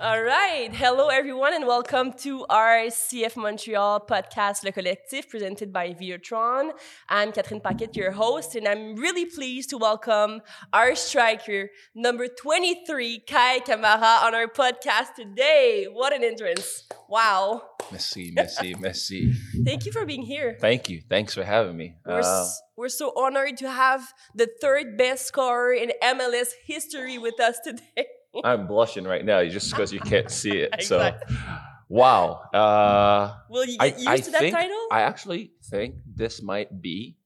All right. Hello, everyone, and welcome to our CF Montreal podcast, Le Collectif, presented by Videotron. I'm Catherine Paquette, your host, and I'm really pleased to welcome our striker, number 23, Kei Kamara, on our podcast today. What an entrance. Wow. Merci, merci, merci. Thank you for being here. Thank you. Thanks for having me. We're, Uh, we're so honored to have the third best scorer in MLS history with us today. I'm blushing right now just because you can't see it. Exactly. So, wow. Uh, Will you I, get used I to that think title? I actually think this might be.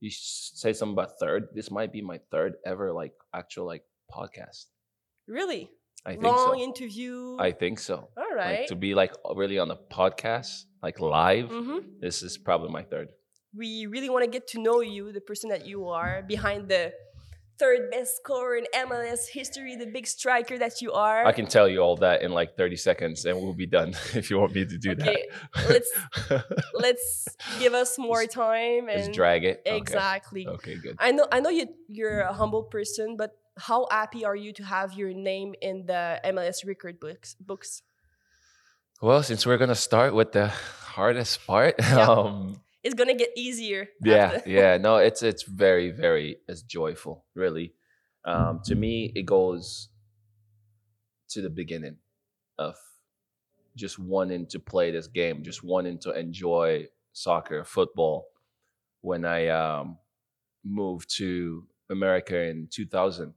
You say something about third. This might be my third ever like actual like podcast. really? I think Long so. interview. I think so. All Like to be like really on a podcast, like live. hmm This is probably my third. We really want to get to know you, the person that you are behind the third best scorer in MLS history, the big striker that you are. I can tell you all that in like 30 seconds, and we'll be done if you want me to do Okay, that. let's let's give us more time and Just drag it. Okay. exactly. Okay, good. I know I know you you're a humble person, but how happy are you to have your name in the MLS record books books? Well, since we're gonna start with the hardest part, Yeah. um, It's gonna get easier. yeah, yeah, no, it's it's very very it's joyful, really. Um, to me, it goes to the beginning of just wanting to play this game, just wanting to enjoy soccer, football. When I um, moved to America in 2000,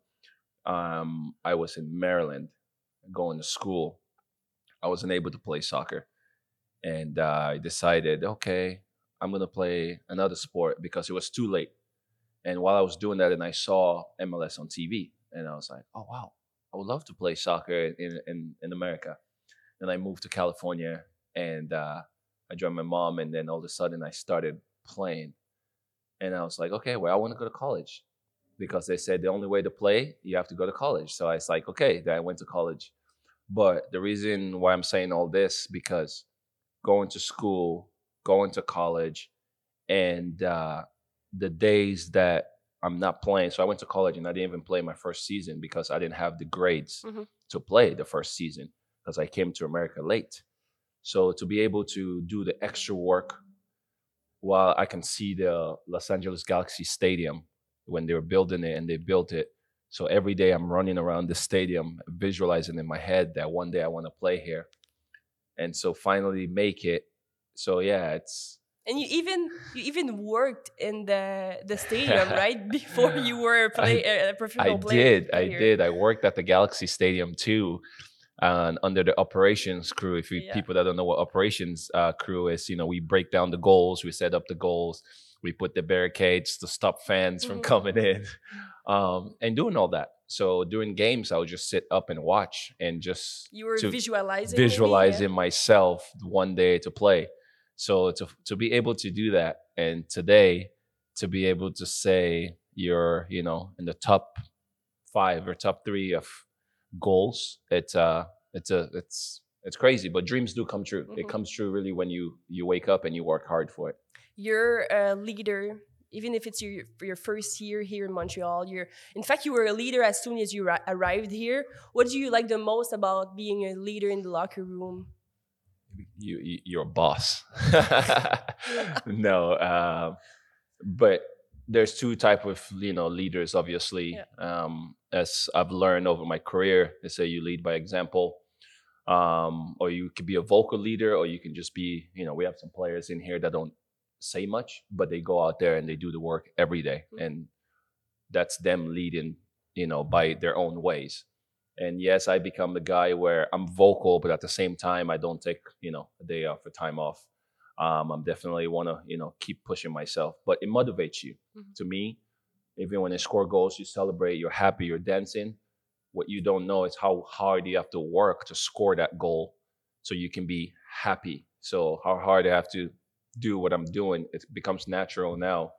um, I was in Maryland going to school. I wasn't able to play soccer. And uh, I decided, okay, I'm to play another sport because it was too late. And while I was doing that, and I saw MLS on TV, and I was like, oh, wow, I would love to play soccer in, in, in America. Then I moved to California and uh, I joined my mom. And then all of a sudden, I started playing. And I was like, okay, well, I want to go to college because they said the only way to play, you have to go to college. So I was like, okay, then I went to college. But the reason why I'm saying all this because going to school, going to college, and uh, the days that I'm not playing. So I went to college and I didn't even play my first season because I didn't have the grades Mhm. to play the first season because I came to America late. So to be able to do the extra work while I can see the Los Angeles Galaxy Stadium when they were building it and they built it. So every day I'm running around the stadium, visualizing in my head that one day I want to play here. And so finally make it. So yeah, it's And you even you even worked in the the stadium right before you were a, play, a professional I player. did. I did. I worked at the Galaxy Stadium too, and under the operations crew. If you Yeah. people that don't know what operations uh, crew is, you know, we break down the goals, we set up the goals, we put the barricades to stop fans from Mhm. coming in, um, and doing all that. So during games, I would just sit up and watch and just You were to visualizing. maybe, yeah? visualizing myself one day to play. So to to be able to do that, and today to be able to say you're you know in the top five or top three of goals, it's uh it's a it's it's crazy, but dreams do come true. It Mhm. comes true really when you you wake up and you work hard for it. You're a leader, even if it's your your first year here in Montreal. You're in fact you were a leader as soon as you ri- arrived here. What do you like the most about being a leader in the locker room? You, you you're a boss. no, um, but there's two type of you know leaders. Obviously, um, as I've learned over my career, they say you lead by example, um, or you could be a vocal leader, or you can just be you know we have some players in here that don't say much, but they go out there and they do the work every day, Mhm. and that's them leading you know by their own ways and yes i become the guy where i'm vocal but at the same time i don't take you know a day off or time off. Um, i'm definitely want to you know keep pushing myself but it motivates you. Mhm. to me even when they score goals you celebrate you're happy you're dancing. What you don't know is how hard you have to work to score that goal so you can be happy. So how hard i have to do what i'm doing it becomes natural now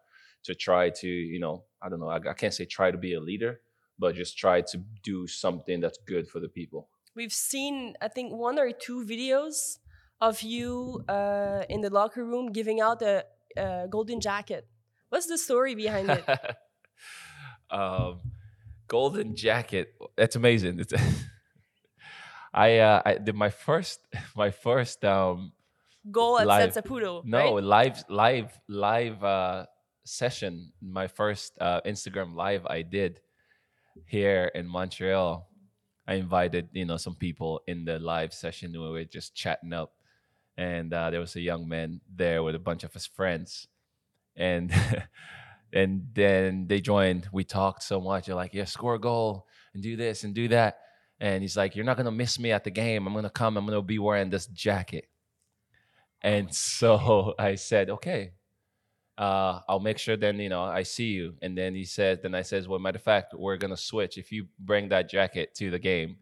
to try to you know i don't know i, I can't say try to be a leader but just try to do something that's good for the people We've seen, I think, one or two videos of you uh, in the locker room giving out a, a golden jacket. What's the story behind it? um, golden jacket. That's amazing. It's I uh, I did my first my first um Goal at Live. No right? live live live uh session my first uh Instagram live I did here in Montreal. I invited you know some people in the live session where we are just chatting up, and uh, there was a young man there with a bunch of his friends, and and then they joined. We talked so much. They're like, "Yeah, score a goal and do this and do that," and he's like, "You're not gonna miss me at the game. I'm gonna come. I'm gonna be wearing this jacket." And so I said, "Okay." Uh, I'll make sure then you know I see you. And then he says, then I says, well, matter of fact, we're gonna switch. If you bring that jacket to the game,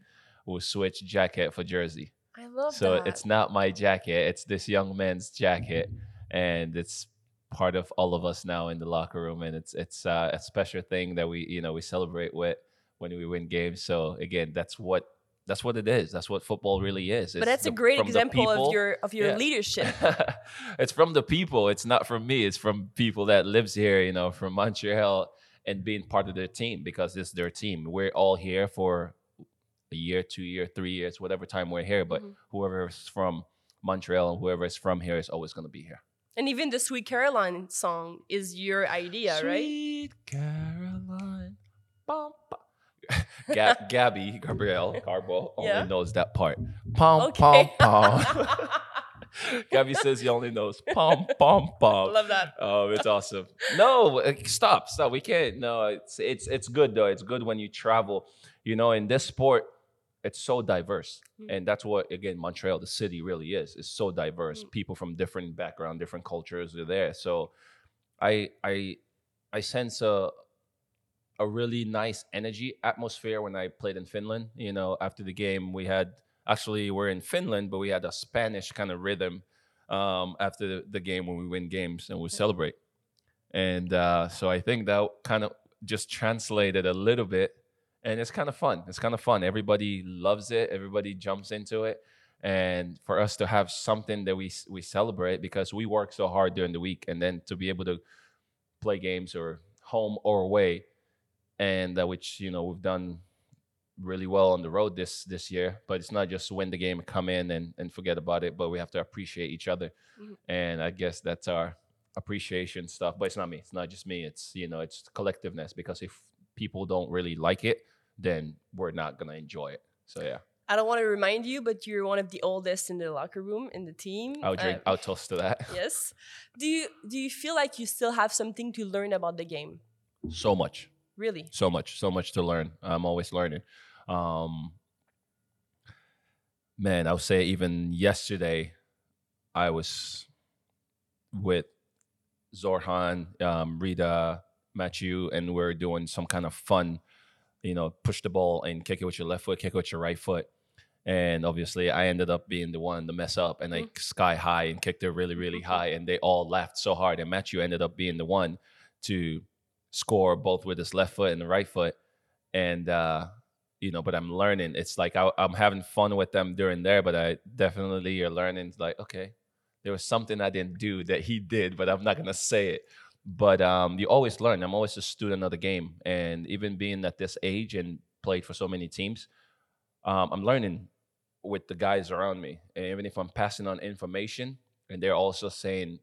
we'll switch jacket for jersey. I love so that. it's not my jacket; it's this young man's jacket, and it's part of all of us now in the locker room. And it's it's uh, a special thing that we you know we celebrate with when we win games. So again, that's what that's what it is. That's what football really is. but It's that's a great example of your of your Yeah. leadership. it's from the people. It's not from me. It's from people that lives here, you know, from Montreal and being part of their team because it's their team. We're all here for a year, two year, three years, whatever time we're here. But Mhm. whoever is from Montreal and whoever is from here is always going to be here. And even the Sweet Caroline song is your idea, right? Sweet Caroline. Bum, bum. Gab- Gabby Gabriele Corbo only Yeah. knows that part. Pom Okay. pom pom. Gabby says he only knows pom pom pom. Love that. Oh, it's awesome. No, uh, stop, stop. We can't. No, it's it's it's good though. It's good when you travel. You know, in this sport, it's so diverse, Mm. and that's what again Montreal, the city, really is. It's so diverse. Mm. People from different background, different cultures are there. So, I I I sense a a really nice energy atmosphere when I played in Finland. You know, after the game, we had actually we're in Finland, but we had a Spanish kind of rhythm um, after the, game when we win games and we celebrate. And uh, so I think that kind of just translated a little bit, and it's kind of fun. It's kind of fun. Everybody loves it. Everybody jumps into it, and for us to have something that we we celebrate because we work so hard during the week, and then to be able to play games or home or away, and uh, which you know we've done really well on the road this this year. But it's not just win the game, come in and and forget about it. But we have to appreciate each other, Mhm. and I guess that's our appreciation stuff. But it's not me. It's not just me. It's you know it's collectiveness because if people don't really like it, then we're not gonna enjoy it. So yeah, I don't want to remind you, but you're one of the oldest in the locker room in the team. I'll drink. Uh, I'll toast to that. yes. Do you do you feel like you still have something to learn about the game? So much. Really? so much so much to learn. I'm always learning. Um man i would say even yesterday i was with zorhan um Rida matthew and we're doing some kind of fun you know push the ball and kick it with your left foot kick it with your right foot. And obviously i ended up being the one to mess up and like sky high and kicked it really really high and they all laughed so hard and matthew ended up being the one to score both with his left foot and the right foot. And uh, you know, but I'm learning. It's like I, I'm having fun with them during there, but I definitely are learning. Like, okay, there was something I didn't do that he did, but I'm not gonna say it. But um, you always learn. I'm always a student of the game, and even being at this age and played for so many teams, um, I'm learning with the guys around me. And even if I'm passing on information, and they're also saying,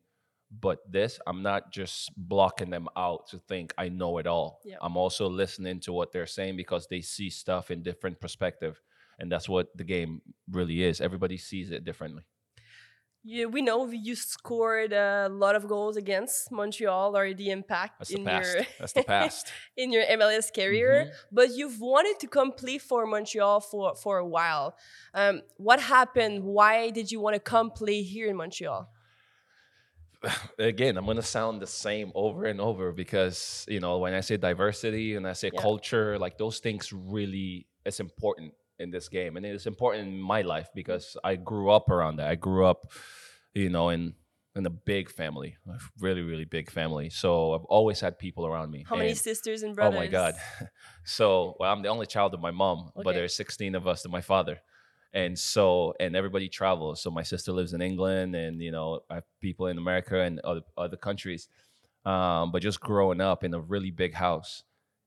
but this, I'm not just blocking them out to think I know it all. Yeah. I'm also listening to what they're saying because they see stuff in different perspective. And that's what the game really is. Everybody sees it differently. You, we know you scored a lot of goals against Montreal or the impact That's the in past. your That's the past. in your MLS career. Mhm. But you've wanted to complete for Montreal for for a while. Um, what happened? Why did you want to come play here in Montreal? again, I'm gonna sound the same over and over because you know when I say diversity and I say Yeah. culture, like those things really it's important in this game, and it's important in my life because I grew up around that. I grew up, you know, in in a big family, a really really big family. So I've always had people around me. How many sisters and brothers? Oh my God. So well, I'm the only child of my mom, but Okay. there's 16 of us to my father. And so, and everybody travels. So my sister lives in England and, you know, I have people in America and other, other countries. Um, but just growing up in a really big house.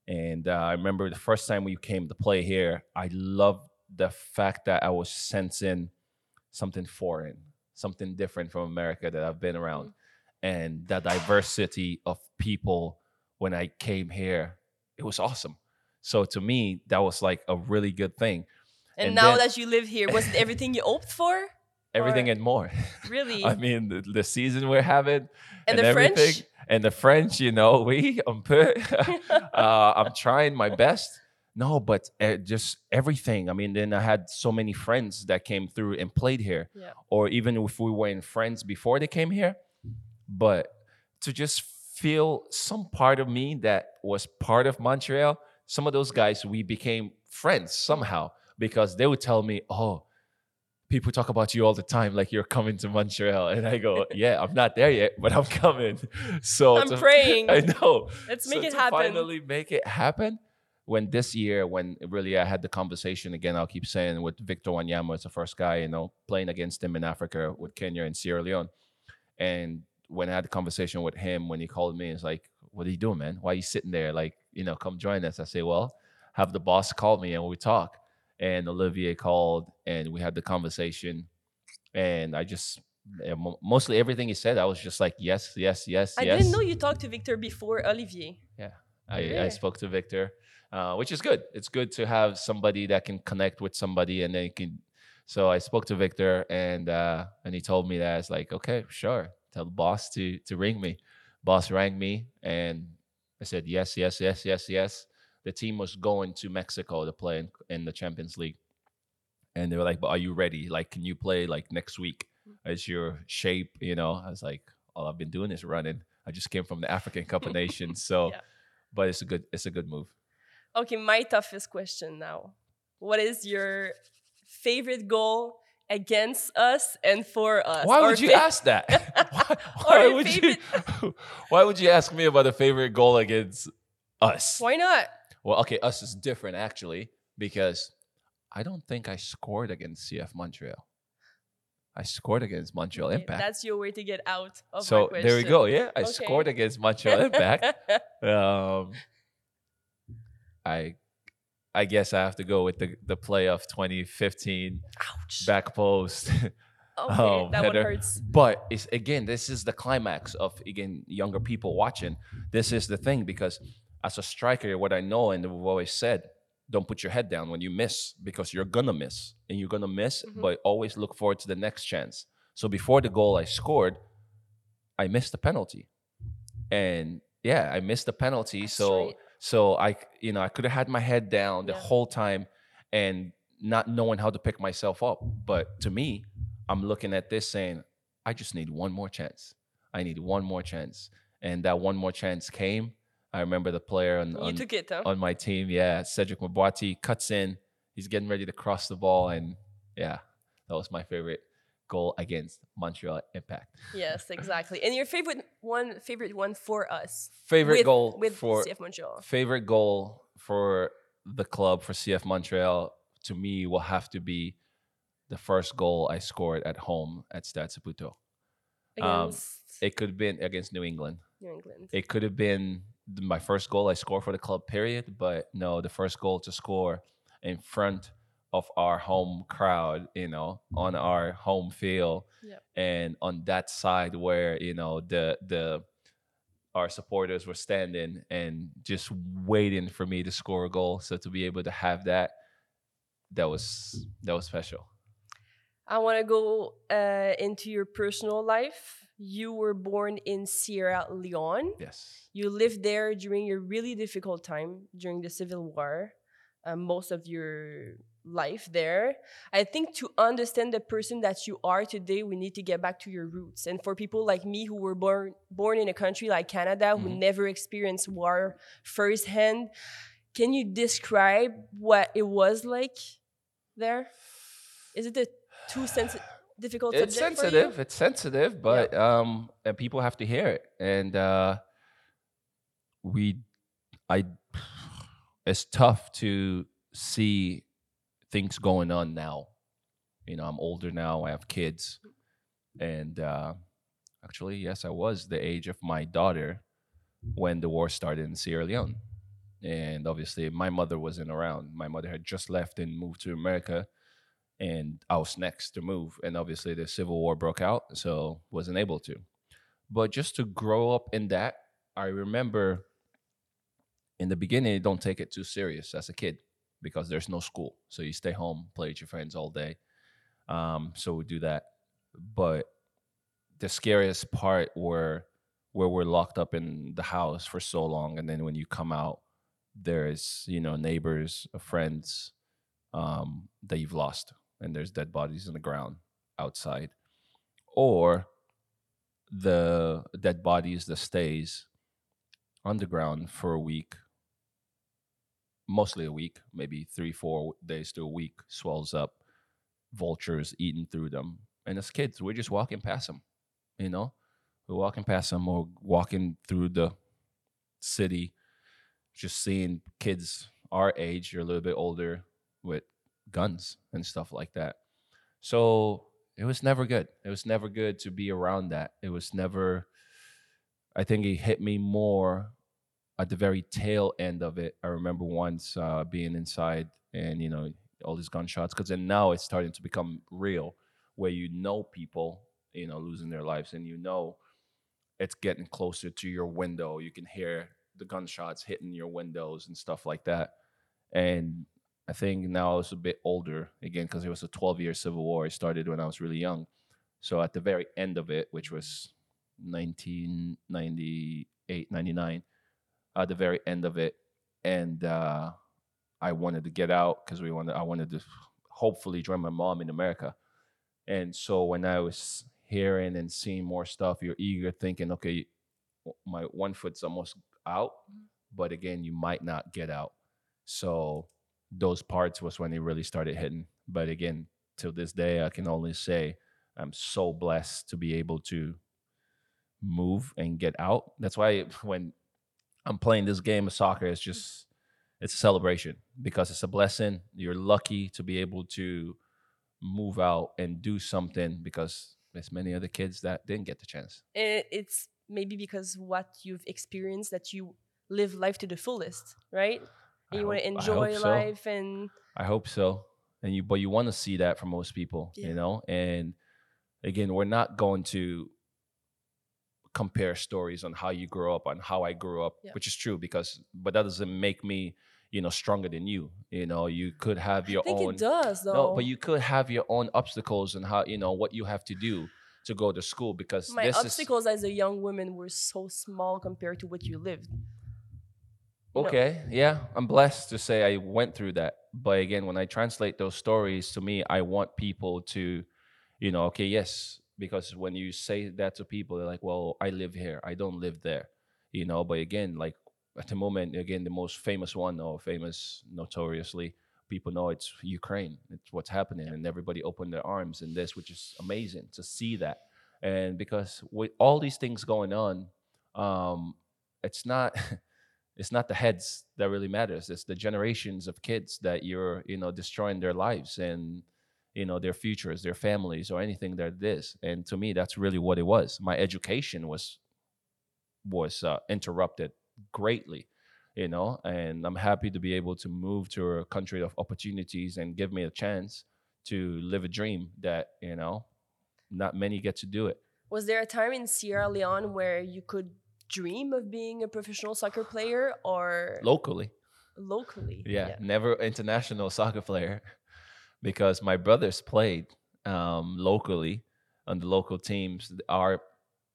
And uh, I remember the first time we came to play here, I loved the fact that I was sensing something foreign, something different from America that I've been around, and the diversity of people when I came here, it was awesome. So to me, that was like a really good thing. And, And now then- that you live here, was it everything you hoped for? Everything Or- and more. Really? I mean, the, the season we're having and the everything, French? and the French, you know, we peu. uh, I'm trying my best. No, but uh, just everything. I mean, then I had so many friends that came through and played here, Yeah. or even if we were in friends before they came here, but to just feel some part of me that was part of Montreal. Some of those guys we became friends somehow because they would tell me, "Oh, people talk about you all the time, like you're coming to Montreal," and I go, "Yeah, I'm not there yet, but I'm coming." So I'm to- praying. I know. Let's So make it to happen. Finally, make it happen. When this year, when really I had the conversation again, I'll keep saying with Victor Wanyama as the first guy, you know, playing against him in Africa with Kenya and Sierra Leone. And when I had the conversation with him, when he called me, it's like, "What are you doing, man? Why are you sitting there? Like, you know, come join us." I say, "Well, have the boss call me and we talk." And Olivier called, and we had the conversation, and I just mostly everything he said, I was just like, "Yes, yes, yes, I yes." didn't know you talked to Victor before Olivier. Yeah. I Yeah. spoke to Victor, uh, which is good. It's good to have somebody that can connect with somebody, and they can. So I spoke to Victor, and uh, and he told me that it's like, okay, sure, tell the boss to to ring me. Boss rang me, and I said yes, yes, yes, yes, yes. The team was going to Mexico to play in, in the Champions League, and they were like, "But are you ready? Like, can you play like next week? Is your shape? You know?" I was like, "All I've been doing is running. I just came from the African Cup of Nations, so." Yeah. but it's a good it's a good move. Okay, my toughest question now. What is your favorite goal against us and for us? Why would you ask that? why, why would favorite- you Why would you ask me about a favorite goal against us? Why not? Well, okay, us is different actually because I don't think I scored against CF Montreal. I scored against Montreal Okay, Impact. That's your way to get out of so there we go. Yeah, I Okay. scored against Montreal Impact. um, I I guess I have to go with the the play of 2015 Ouch. back post. okay, um, that one hurts. But it's again, this is the climax of again younger people watching. This is the thing because as a striker, what I know and we've always said, don't put your head down when you miss because you're gonna miss and you're gonna miss, Mhm. but always look forward to the next chance. So before the goal I scored, I missed the penalty, and yeah, I missed the penalty. That's so right. so I you know I could have had my head down the Yeah. whole time and not knowing how to pick myself up. But to me, I'm looking at this saying, I just need one more chance. I need one more chance. And that one more chance came. I remember the player on, on, it, huh? on my team, yeah, Cedric Mabwati cuts in. He's getting ready to cross the ball. And yeah, that was my favorite goal against Montreal Impact. yes, exactly. And your favorite one, favorite one for us. Favorite with, goal with for CF Montreal. favorite goal for the club for CF Montreal to me will have to be the first goal I scored at home at Stade Saputo. Um, Against It could have been against New England. New England. It could have been my first goal I scored for the club, period. But no, the first goal to score in front of our home crowd, you know, on our home field, Yep. and on that side where you know the the our supporters were standing and just waiting for me to score a goal. So to be able to have that, that was that was special. I want to go uh, into your personal life. You were born in Sierra Leone. Yes. You lived there during a really difficult time during the Civil War, uh, most of your life there. I think to understand the person that you are today, we need to get back to your roots. And for people like me who were born born in a country like Canada, who Mhm. never experienced war firsthand, can you describe what it was like there? Is it a too sensitive? Difficult it's subject for you? sensitive it's sensitive but um and people have to hear it. And uh we i it's tough to see things going on now. You know i'm older now i have kids. And uh actually yes i was the age of my daughter when the war started in sierra leone. And obviously my mother wasn't around. My mother had just left and moved to America, and I was next to move. And obviously the Civil War broke out, so wasn't able to. But just to grow up in that, I remember in the beginning, don't take it too serious as a kid because there's no school, so you stay home, play with your friends all day. Um, so we do that, but the scariest part were where we're locked up in the house for so long and then when you come out there's you know neighbors friends um, that you've lost and there's dead bodies in the ground outside. Or the dead bodies that stays underground for a week mostly a week maybe three four days to a week swells up vultures eating through them. And as kids we're just walking past them you know? We're walking past them or walking through the city just seeing kids our age or a little bit older with guns and stuff like that. So it was never good. It was never good to be around that. It was never i think it hit me more at the very tail end of it. I remember once uh, being inside and you know all these gunshots because then now it's starting to become real where you know people you know losing their lives and you know it's getting closer to your window. You can hear the gunshots hitting your windows and stuff like that. And i think now i was a bit older again because it was a 12 year civil war. It started when i was really young. So at the very end of it which was 1998 99 at the very end of it and uh, i wanted to get out because we wanted i wanted to hopefully join my mom in america. And so when i was hearing and seeing more stuff, you're eager thinking, okay, my one foot's almost out, but again, you might not get out. So those parts was when it really started hitting. But again, till this day, I can only say I'm so blessed to be able to move and get out. That's why when I'm playing this game of soccer, it's just it's a celebration because it's a blessing. You're lucky to be able to move out and do something because there's many other kids that didn't get the chance. It's maybe because what you've experienced that you live life to the fullest, right? And you want to enjoy so. life and I hope so. And you but you want to see that from most people, yeah. you know? And again, we're not going to compare stories on how you grew up on how I grew up, yeah. which is true because but that doesn't make me you know stronger than you you know you could have your I think own it does though no but you could have your own obstacles and how you know what you have to do to go to school because my obstacles is... as a young woman were so small compared to what you lived okay no. yeah i'm blessed to say i went through that but again when i translate those stories to me i want people to you know okay yes because when you say that to people they're like well i live here i don't live there you know but again like at the moment, again, the most famous one or famous notoriously, people know it's Ukraine. It's what's happening, and everybody opened their arms in this, which is amazing to see that. And because with all these things going on, um, it's not it's not the heads that really matters. It's the generations of kids that you're you know destroying their lives and you know their futures, their families, or anything that this And to me, that's really what it was. My education was was uh, interrupted greatly you know and i'm happy to be able to move to a country of opportunities and give me a chance to live a dream that you know not many get to do it was there a time in sierra leone where you could dream of being a professional soccer player or locally locally yeah, yeah. never international soccer player because my brothers played um, locally on the local teams our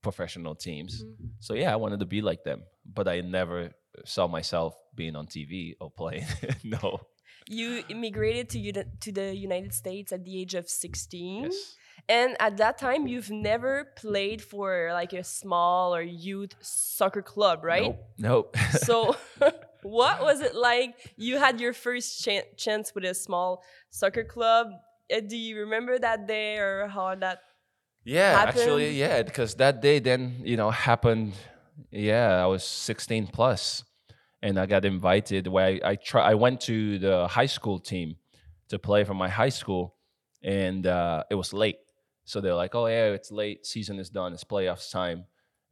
professional teams mm-hmm. so yeah i wanted to be like them but I never saw myself being on TV or playing. no. You immigrated to to the United States at the age of 16. Yes. And at that time, you've never played for like a small or youth soccer club, right? Nope. nope. so, what was it like? You had your first ch- chance with a small soccer club. Uh, do you remember that day or how that? Yeah, happened? actually, yeah, because that day then you know happened yeah, I was 16 plus, and I got invited. Where I, I try, I went to the high school team to play for my high school, and uh, it was late. So they're like, "Oh yeah, it's late. Season is done. It's playoffs time."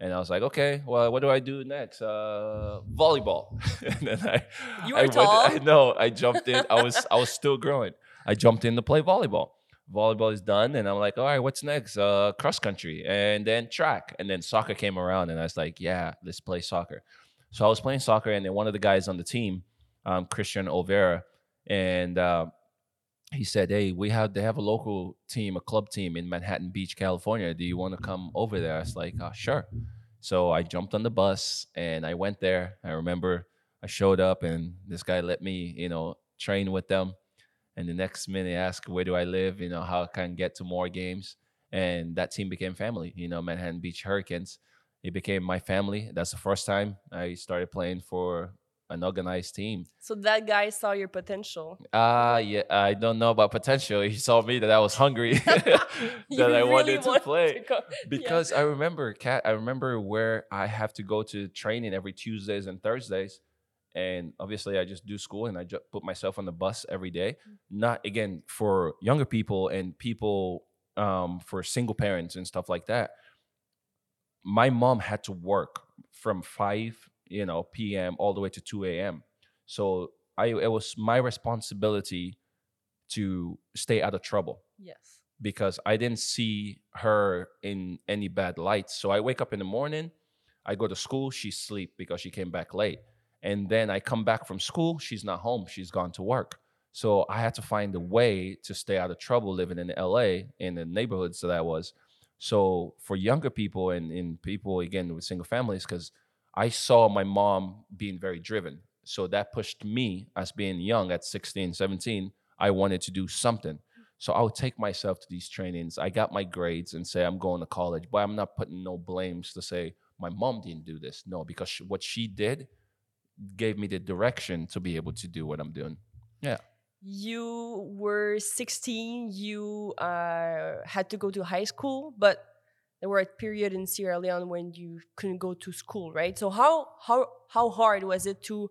And I was like, okay, well, what do I do next? Uh, volleyball. and then I, You I were tall. I know. I jumped in. I was, I was still growing. I jumped in to play volleyball. Volleyball is done, and I'm like, all right, what's next? Uh, cross country, and then track, and then soccer came around, and I was like, yeah, let's play soccer. So I was playing soccer, and then one of the guys on the team, um, Christian Olvera, and uh, he said, "Hey, we have they have a local team, a club team in Manhattan Beach, California. Do you want to come over there?" I was like, uh, "Sure." So I jumped on the bus and I went there. I remember I showed up and this guy let me, you know, train with them. And the next minute, asked, "Where do I live? You know, how I can get to more games?" And that team became family. You know, Manhattan Beach Hurricanes. It became my family. That's the first time I started playing for an organized team. So that guy saw your potential. Ah, yeah. I don't know about potential. He saw me that I was hungry, that I really wanted to play. to go- Yeah. Because I remember, Cat. I remember where I have to go to training every Tuesdays and Thursdays, and obviously I just do school and I just put myself on the bus every day. Not again for younger people and people um, for single parents and stuff like that. My mom had to work from five, you know, p.m. all the way to two a.m. So I it was my responsibility to stay out of trouble yes. because I didn't see her in any bad lights. So I wake up in the morning, I go to school, she sleep because she came back late. And then I come back from school, she's not home, she's gone to work. So I had to find a way to stay out of trouble living in LA in the neighborhoods that I was. So for younger people and, and people again with single families, because I saw my mom being very driven. So that pushed me as being young at 16, 17. I wanted to do something. So I would take myself to these trainings. I got my grades and say I'm going to college, but I'm not putting no blames to say my mom didn't do this. No, because sh- what she did gave me the direction to be able to do what I'm doing. Yeah. You were 16, you uh, had to go to high school, but there were a period in Sierra Leone when you couldn't go to school, right? So how how how hard was it to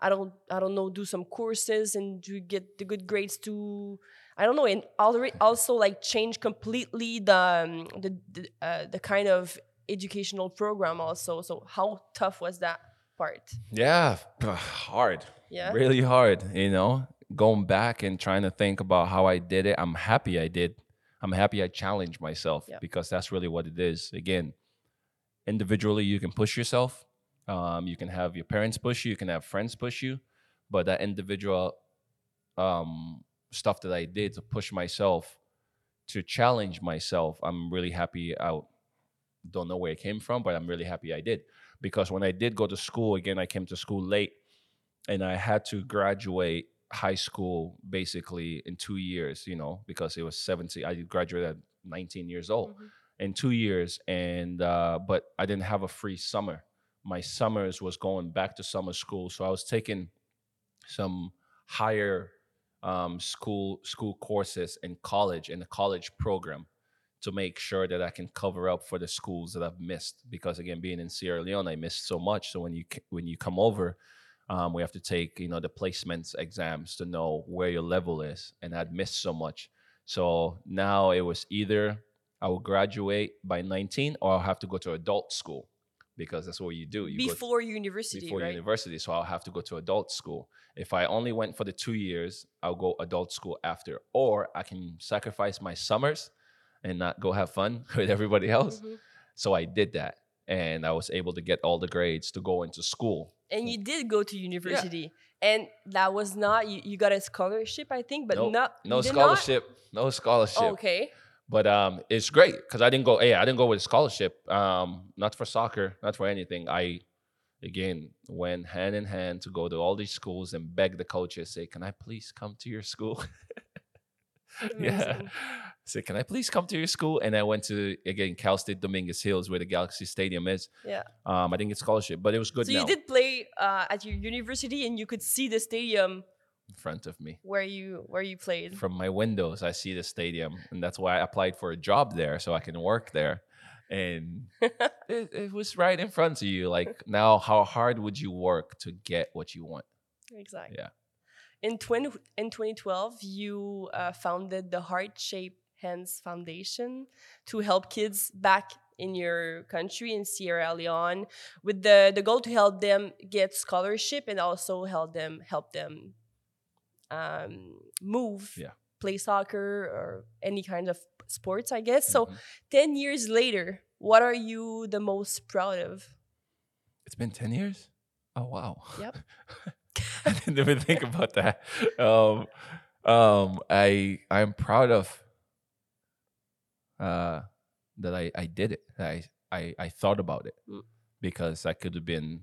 I don't I don't know do some courses and to get the good grades to I don't know and already also like change completely the um, the the, uh, the kind of educational program also. So how tough was that part? Yeah, hard. Yeah. Really hard, you know, going back and trying to think about how I did it. I'm happy I did. I'm happy I challenged myself Yeah. because that's really what it is. Again, individually, you can push yourself. Um, you can have your parents push you, you can have friends push you, but that individual um, stuff that I did to push myself, to challenge myself, I'm really happy. I don't know where it came from, but I'm really happy I did because when I did go to school again, I came to school late, and I had to graduate high school basically in two years. You know, because it was 17. I graduated at 19 years old Mhm. in two years, and uh, but I didn't have a free summer. My summers was going back to summer school, so I was taking some higher um, school school courses in college in the college program to make sure that I can cover up for the schools that I've missed. Because again, being in Sierra Leone, I missed so much. So when you when you come over, um, we have to take you know the placements exams to know where your level is, and I'd missed so much. So now it was either I will graduate by 19 or I'll have to go to adult school because that's what you do. You go Before university, before right? university, so I'll have to go to adult school. If I only went for the two years, I'll go adult school after, or I can sacrifice my summers and not go have fun with everybody else. Mhm. So I did that, and I was able to get all the grades to go into school. and you did go to university and that was not you, you got a scholarship i think but Nope, not No did not? scholarship, no scholarship. Oh, okay But um, it's great because I didn't go. Yeah, I didn't go with a scholarship. Um, not for soccer, not for anything. I again went hand in hand to go to all these schools and beg the coaches, say, "Can I please come to your school?" yeah. Amazing. Say, "Can I please come to your school?" And I went to again Cal State Dominguez Hills, where the Galaxy Stadium is. yeah Um, I didn't get scholarship, but it was good so now you did play uh, at your university and you could see the stadium in front of me. where you where you played From my windows, I see the stadium, and that's why I applied for a job there so I can work there. And it, it was right in front of you. Like now, how hard would you work to get what you want? exactly Yeah. in 20 in 2012 you uh, founded the heart shape hands foundation to help kids back in your country in Sierra Leone with the the goal to help them get scholarship and also help them help them um, move, Yeah. play soccer or any kind of sports, I guess. So Mhm. ten years later, what are you the most proud of? It's been 10 years? Oh, wow. Yep. I didn't even think about that. Um, um, I, I'm proud of uh, that I, I did it. I, I, I thought about it Mm. because I could have been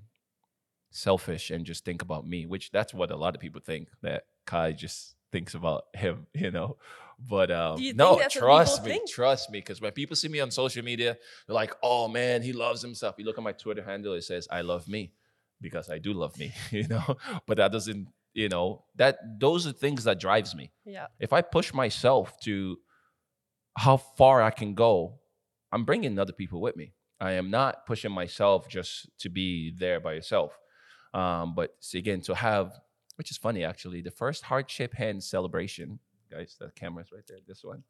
selfish and just think about me, which that's what a lot of people think that Kei just thinks about him, you know. But um, you no, that's what people trust me, think? trust me, because when people see me on social media, they're like, "Oh man, he loves himself." You look at my Twitter handle; it says, "I love me," because I do love me, you know. But that doesn't, you know, that those are things that drives me. Yeah. If I push myself to how far I can go, I'm bringing other people with me. I am not pushing myself just to be there by yourself. Um, but again, to have, which is funny actually, the first heart shape hand celebration, guys, the camera's right there, this one,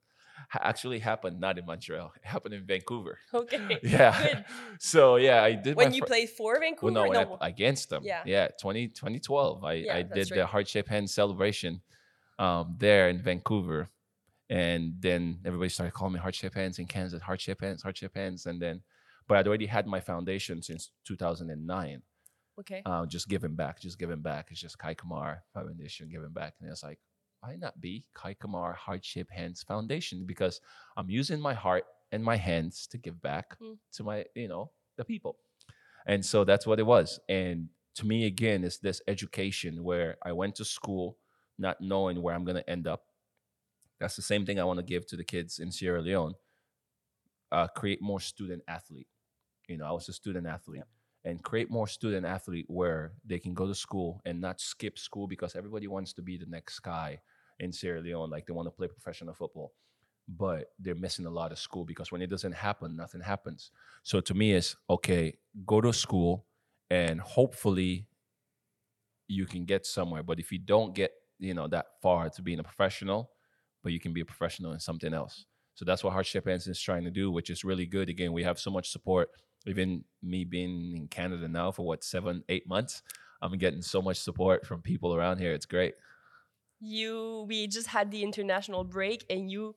actually happened not in Montreal. It happened in Vancouver. Okay. Yeah. Good. So yeah, I did When you fir- played for Vancouver? well, no, no. I, against them. Yeah. Yeah. 20, 2012. I, Yeah, I did the right. heart shape hand celebration um, there in Vancouver. And then everybody started calling me heart shape hands in Kansas, heart shape hands, heart shape hands. And then, but I'd already had my foundation since 2009, okay. uh, just giving back, just giving back. It's just Kei Kamar Foundation giving back. And it's like, why not be Kei Kamar Heart Shape Hands Foundation? Because I'm using my heart and my hands to give back Mm. to my, you know, the people. And so that's what it was. And to me, again, it's this education where I went to school not knowing where I'm going to end up. That's the same thing I want to give to the kids in Sierra Leone. Uh, create more student athlete. You know, I was a student athlete. And create more student athlete where they can go to school and not skip school because everybody wants to be the next guy in Sierra Leone. Like they want to play professional football but they're missing a lot of school because when it doesn't happen, nothing happens. So to me, it's okay, go to school and hopefully you can get somewhere. But if you don't get, you know, that far to being a professional, but you can be a professional in something else. So that's what Hardship Hansen is trying to do, which is really good. Again, we have so much support. Even me being in Canada now for what, seven, eight months, I'm getting so much support from people around here. It's great. You we just had the international break and you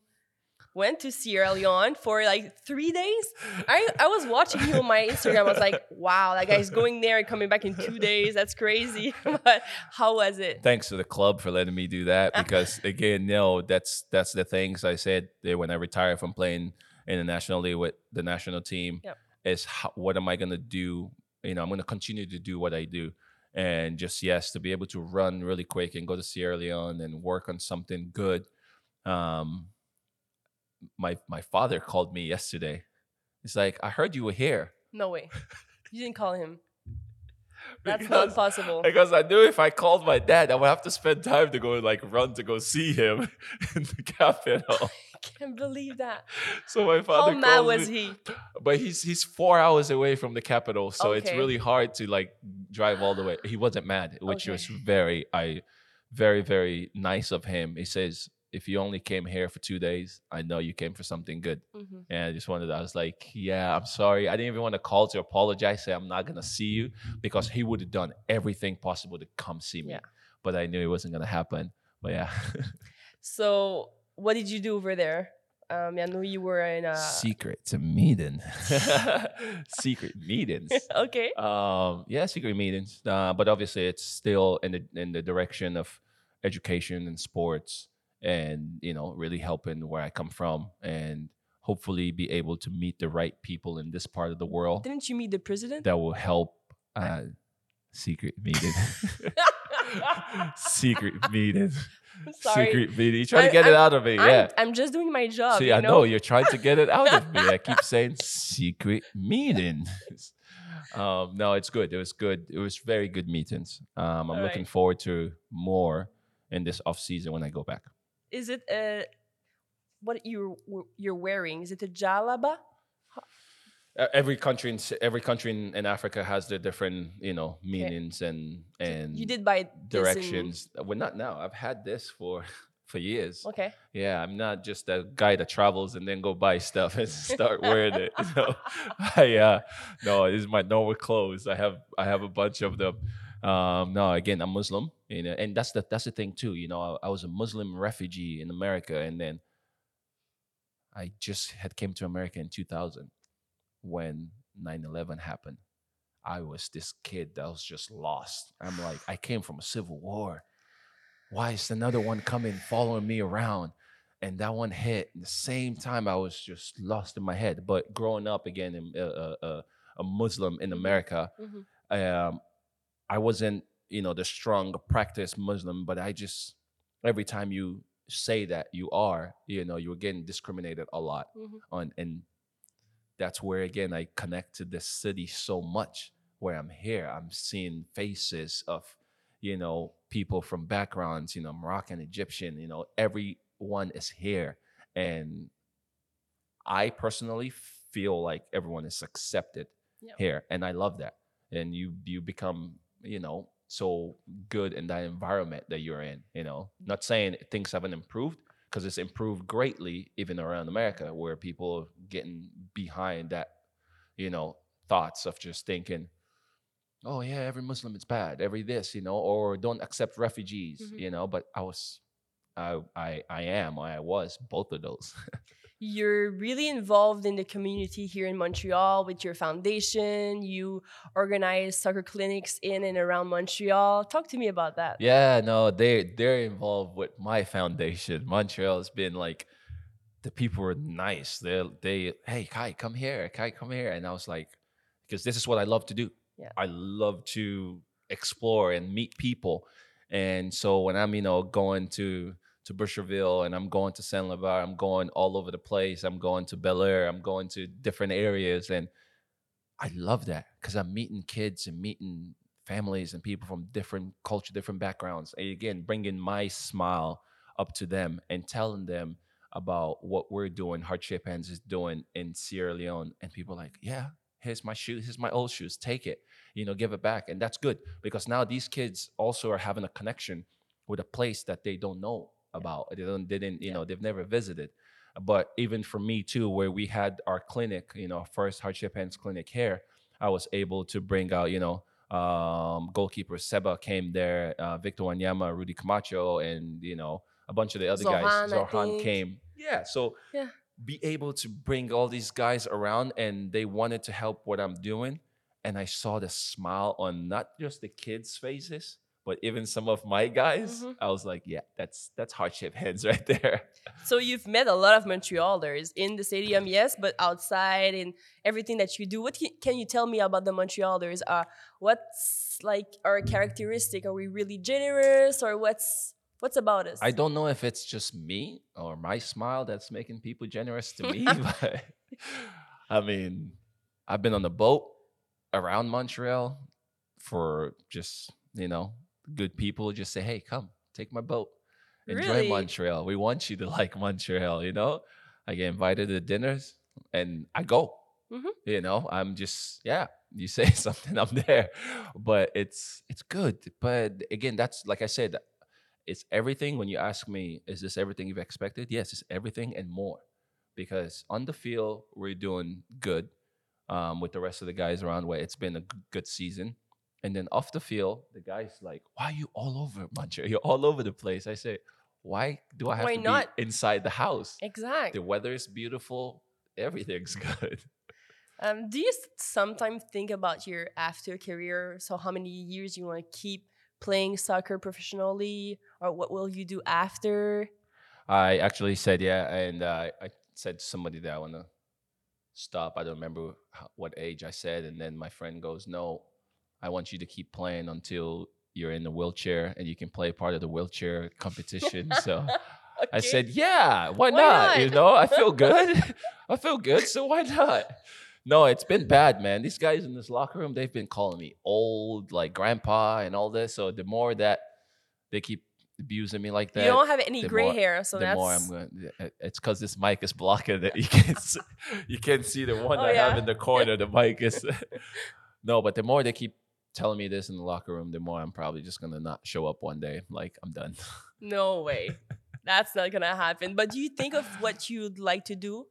went to Sierra Leone for like three days. I, I was watching you on my Instagram. I was like, wow, that guy's going there and coming back in two days. That's crazy. but how was it? thanks to the club for letting me do that because again no that's that's the things i said when i retire from playing internationally with the national team Yep. is how, what am i going to do you know i'm going to continue to do what i do and just yes to be able to run really quick and go to sierra leone and work on something good um my my father called me yesterday he's like i heard you were here No way. You didn't call him. That's Because- not possible. because I knew if I called my dad, I would have to spend time to go like run to go see him in the capital. I can't believe that. So my father. How mad was me, he? but he's he's four hours away from the capital, so it's really hard to like drive all the way. He wasn't mad, which Okay. was very I very very nice of him. He says, "If you only came here for two days, I know you came for something good." Mhm. And I just wanted, I was like, yeah, I'm sorry. I didn't even want to call to apologize, say I'm not going to see you because he would have done everything possible to come see me. Yeah. But I knew it wasn't going to happen. But yeah, So, what did you do over there? Um, I know you were in a. secret meeting. secret meetings. okay. Um, yeah, secret meetings. Uh, but obviously, it's still in the in the direction of education and sports, and you know, really helping where I come from, and hopefully be able to meet the right people in this part of the world Didn't you meet the president? that will help. Uh, secret meeting. secret meeting. Sorry. Secret meeting. You trying to get it I'm- out of me? I'm, yeah. I'm just doing my job. See, you I know? know you're trying to get it out of me. I keep saying secret meetings. Um, no, it's good. It was good. It was very good meetings. Um, I'm All looking right. forward to more in this off season when I go back. Is it a what you you're wearing? Is it a jalaba? Every country, in, every country in, in Africa has their different, you know, meanings and and You did buy in- directions. Uh, Well, not now. I've had this for for years. Okay. Yeah, I'm not just a guy that travels and then go buy stuff and start wearing it. So I uh no, this is my normal clothes. I have I have a bunch of them. Um no, again, I'm Muslim, you know, and that's the that's the thing too. You know, I, I was a Muslim refugee in America and then I just had came to America in 2000 when 9/11 happened. I was this kid that was just lost. I'm like, I came from a civil war. Why is another one coming following me around? And that one hit at the same time. I was just lost in my head. But growing up again, in, uh, uh, uh, a Muslim in America, Mhm. um, I wasn't, you know, the strong practice Muslim, but I just every time you say that you are, you know, you're getting discriminated a lot Mhm. on, and that's where again I connect to this city so much. Where I'm here, I'm seeing faces of, you know, people from backgrounds, you know, Moroccan, Egyptian, you know, everyone is here, and I personally feel like everyone is accepted Yeah. here, and I love that. And you you become, you know, so good in that environment that you're in. You know, not saying things haven't improved because it's improved greatly even around America, where people are getting behind that, you know, thoughts of just thinking, oh yeah, every Muslim is bad, every this, you know, or don't accept refugees, Mhm. you know. But I was, I I I am, or I was both of those. You're really involved in the community here in Montreal with your foundation. You organize soccer clinics in and around Montreal. Talk to me about that. Yeah, no, they they're involved with my foundation. Montreal has been like the people were nice. They they hey Kei, come here, Kei, come here, and I was like, because this is what I love to do. Yeah. I love to explore and meet people, and so when I'm you know going to to Boucherville and I'm going to Saint Laval, I'm going all over the place. I'm going to Bel Air. I'm going to different areas, and I love that because I'm meeting kids and meeting families and people from different culture, different backgrounds. And again, bringing my smile up to them and telling them about what we're doing, Heart Shape Hands is doing in Sierra Leone. And people like, yeah, here's my shoes, here's my old shoes, take it, you know, give it back. And that's good because now these kids also are having a connection with a place that they don't know about. They don't, they didn't, you Yeah. know, they've never visited. But even for me too, where we had our clinic, you know, first Heart Shape Hands clinic here, I was able to bring out, you know, um, goalkeeper Seba came there, uh, Victor Wanyama, Rudy Camacho, and you know a bunch of the other Zohan, guys. Zohan came. Yeah, so Yeah. be able to bring all these guys around, and they wanted to help what I'm doing, and I saw the smile on not just the kids' faces, but even some of my guys. Mhm. I was like, yeah, that's that's heart shape hands right there. So you've met a lot of Montrealers in the stadium, yes, but outside and everything that you do. What can, can you tell me about the Montrealers? Uh, what's like our characteristic? Are we really generous, or what's what's about us? I don't know if it's just me or my smile that's making people generous to me, but I mean, I've been on the boat around Montreal for just, you know, good people just say, hey, come, take my boat. Enjoy Really? Montreal. We want you to like Montreal, you know? I get invited to dinners and I go. Mhm. You know, I'm just, yeah, you say something, I'm there. But it's it's good. But again, that's like I said, it's everything when you ask me is this everything you've expected yes it's everything and more because on the field we're doing good um, with the rest of the guys around where it's been a good season and then off the field the guys like why are you all over Montreal you're all over the place i say why do i have Why to not? be inside the house Exactly. the weather is beautiful everything's good Um, do you sometimes think about your after career? So how many years you want to keep playing soccer professionally, or what will you do after? I actually said yeah, and uh, I said to somebody that I want to stop. I don't remember how, what age I said, and then my friend goes, "No, I want you to keep playing until you're in the wheelchair and you can play part of the wheelchair competition." so I said, "Yeah, why, Why not? You know, I feel good. I feel good, so why not?" No, it's been bad, man. These guys in this locker room, they've been calling me old, like grandpa, and all this. So the more that they keep abusing me like that, you don't have any gray more- hair, so the that's more I'm going. It's because this mic is blocking it. You can't. s- you can't see the one Oh, I have in the corner. The mic is. no, but the more they keep telling me this in the locker room, the more I'm probably just gonna not show up one day. Like I'm done. no way. That's not gonna happen. But do you think of what you'd like to do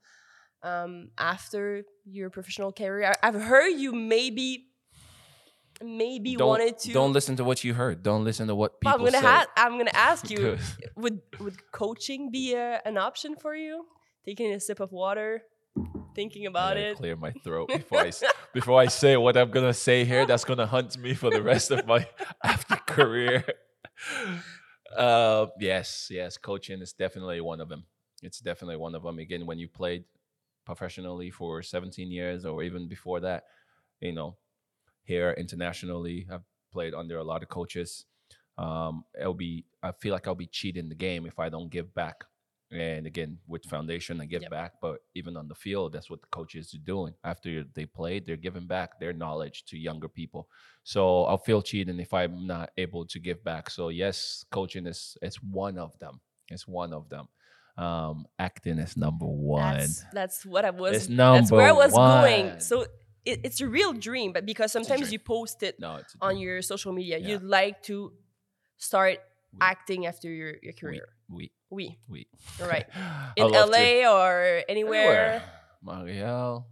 um, after your professional career? I've heard you maybe, maybe don't, wanted to. don't listen to what you heard. Don't listen to what Well, people I'm gonna say. ha- I'm gonna ask you: would would coaching be a, an option for you? Taking a sip of water, thinking about it. Clear my throat before I before I say what I'm gonna say here. That's gonna hunt me for the rest of my after career. Uh, yes, yes, coaching is definitely one of them. It's definitely one of them. Again, when you played professionally for 17 years or even before that, you know, here internationally, I've played under a lot of coaches. Um, it'll be I feel like I'll be cheating the game if I don't give back. And again, with foundation, I give Yep. back. But even on the field, that's what the coaches are doing. After they played, they're giving back their knowledge to younger people. So I'll feel cheating if I'm not able to give back. So yes, coaching is it's one of them. It's one of them. Um, acting is number one. That's, that's what I was. It's that's where I number was going. So it, it's a real dream, but because sometimes you post it no, on your social media, Yeah. you'd like to start We- acting after your, your career. we, We, we. All right. In love to- LA or anywhere. Montreal.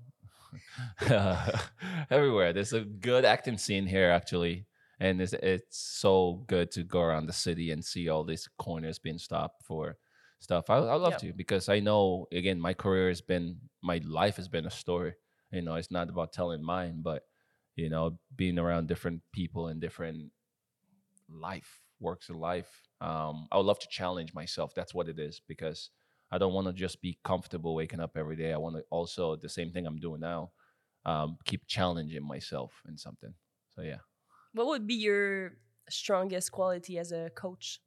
Everywhere. There's a good acting scene here, actually. And it's, it's so good to go around the city and see all these corners being stopped for stuff. I, I love Yep. to because I know, again, my career has been, my life has been a story. You know, it's not about telling mine, but, you know, being around different people and different life, works in life. Um, I would love to challenge myself. That's what it is because I don't want to just be comfortable waking up every day. I want to also the same thing I'm doing now, um, keep challenging myself in something. So yeah, What would be your strongest quality as a coach?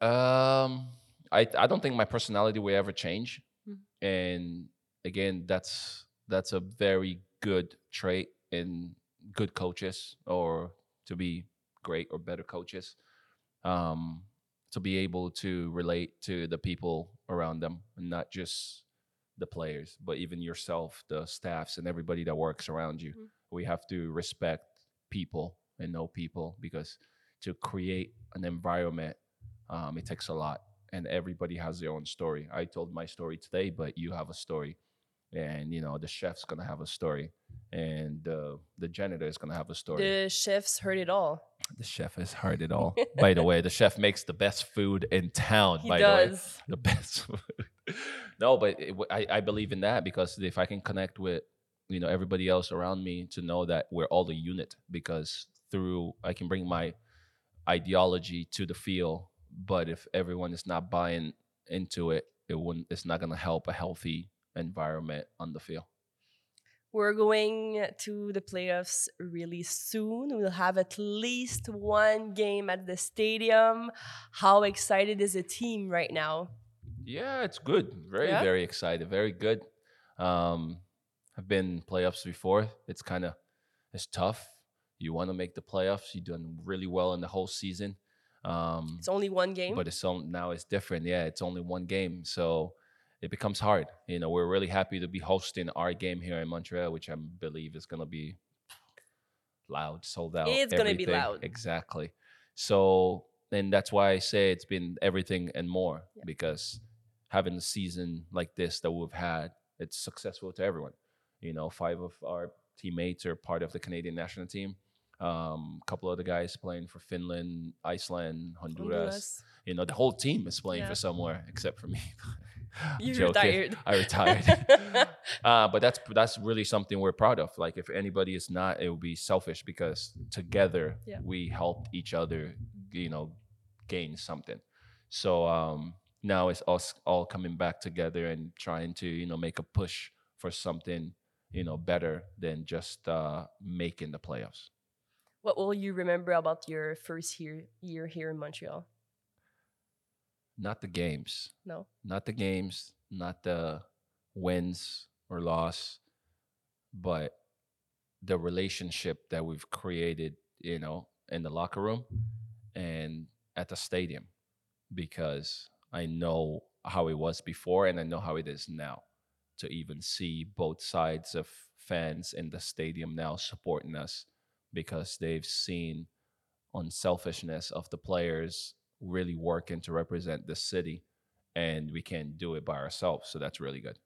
um, I I don't think my personality will ever change, Mhm. and again, that's that's a very good trait in good coaches or to be great or better coaches. Um, to be able to relate to the people around them, and not just the players, but even yourself, the staffs, and everybody that works around you. Mhm. We have to respect people and know people because to create an environment, um, it takes a lot, and everybody has their own story. I told my story today, but you have a story, and you know the chef's gonna have a story, and uh, the janitor is gonna have a story The chefs heard it all. the chef has heard it all. by the way, the chef makes the best food in town. He by the way, the best food. no, but it, I, I believe in that because if I can connect with you know everybody else around me to know that we're all a unit because through I can bring my ideology to the field, but if everyone is not buying into it, it wouldn't. It's not going to help a healthy environment on the field. We're going to the playoffs really soon. We'll have at least one game at the stadium. How excited is the team right now? Yeah, it's good. Very, Yeah? very excited. Very good. Um, I've been in playoffs before. It's kind of it's tough. You want to make the playoffs. You've done really well in the whole season. Um, It's only one game. but it's on, now it's different. Yeah, it's only one game, so it becomes hard. You know, we're really happy to be hosting our game here in Montreal, which I believe is going to be loud, sold out. It's gonna be loud. Exactly. So, and that's why I say it's been everything and more Yeah. because having a season like this that we've had, it's successful to everyone. You know, five of our teammates are part of the Canadian national team. Um, a couple of the guys playing for Finland, Iceland, Honduras. Honduras. You know, the whole team is playing Yeah. for somewhere except for me. You retired. I retired. uh, but that's that's really something we're proud of. Like if anybody is not, it would be selfish because together Yeah. we helped each other, you know, gain something. So um, now it's us all coming back together and trying to you know make a push for something you know better than just uh, making the playoffs. what will you remember about your first year year here in Montreal? Not the games. No. not the games, not the wins or loss, but the relationship that we've created, you know, in the locker room and at the stadium because I know how it was before and I know how it is now to even see both sides of fans in the stadium now supporting us because they've seen unselfishness of the players really working to represent the city, and we can't do it by ourselves. So that's really good.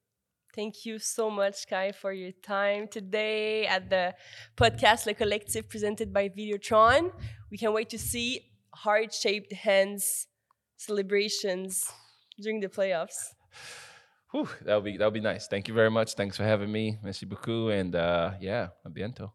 Thank you so much, Kei, for your time today at the podcast Le Collective presented by Videotron. We can't wait to see heart shaped hands celebrations during the playoffs. Whew, that'll be that'll be nice. Thank you very much. Thanks for having me. Merci beaucoup. And uh, yeah, a biento.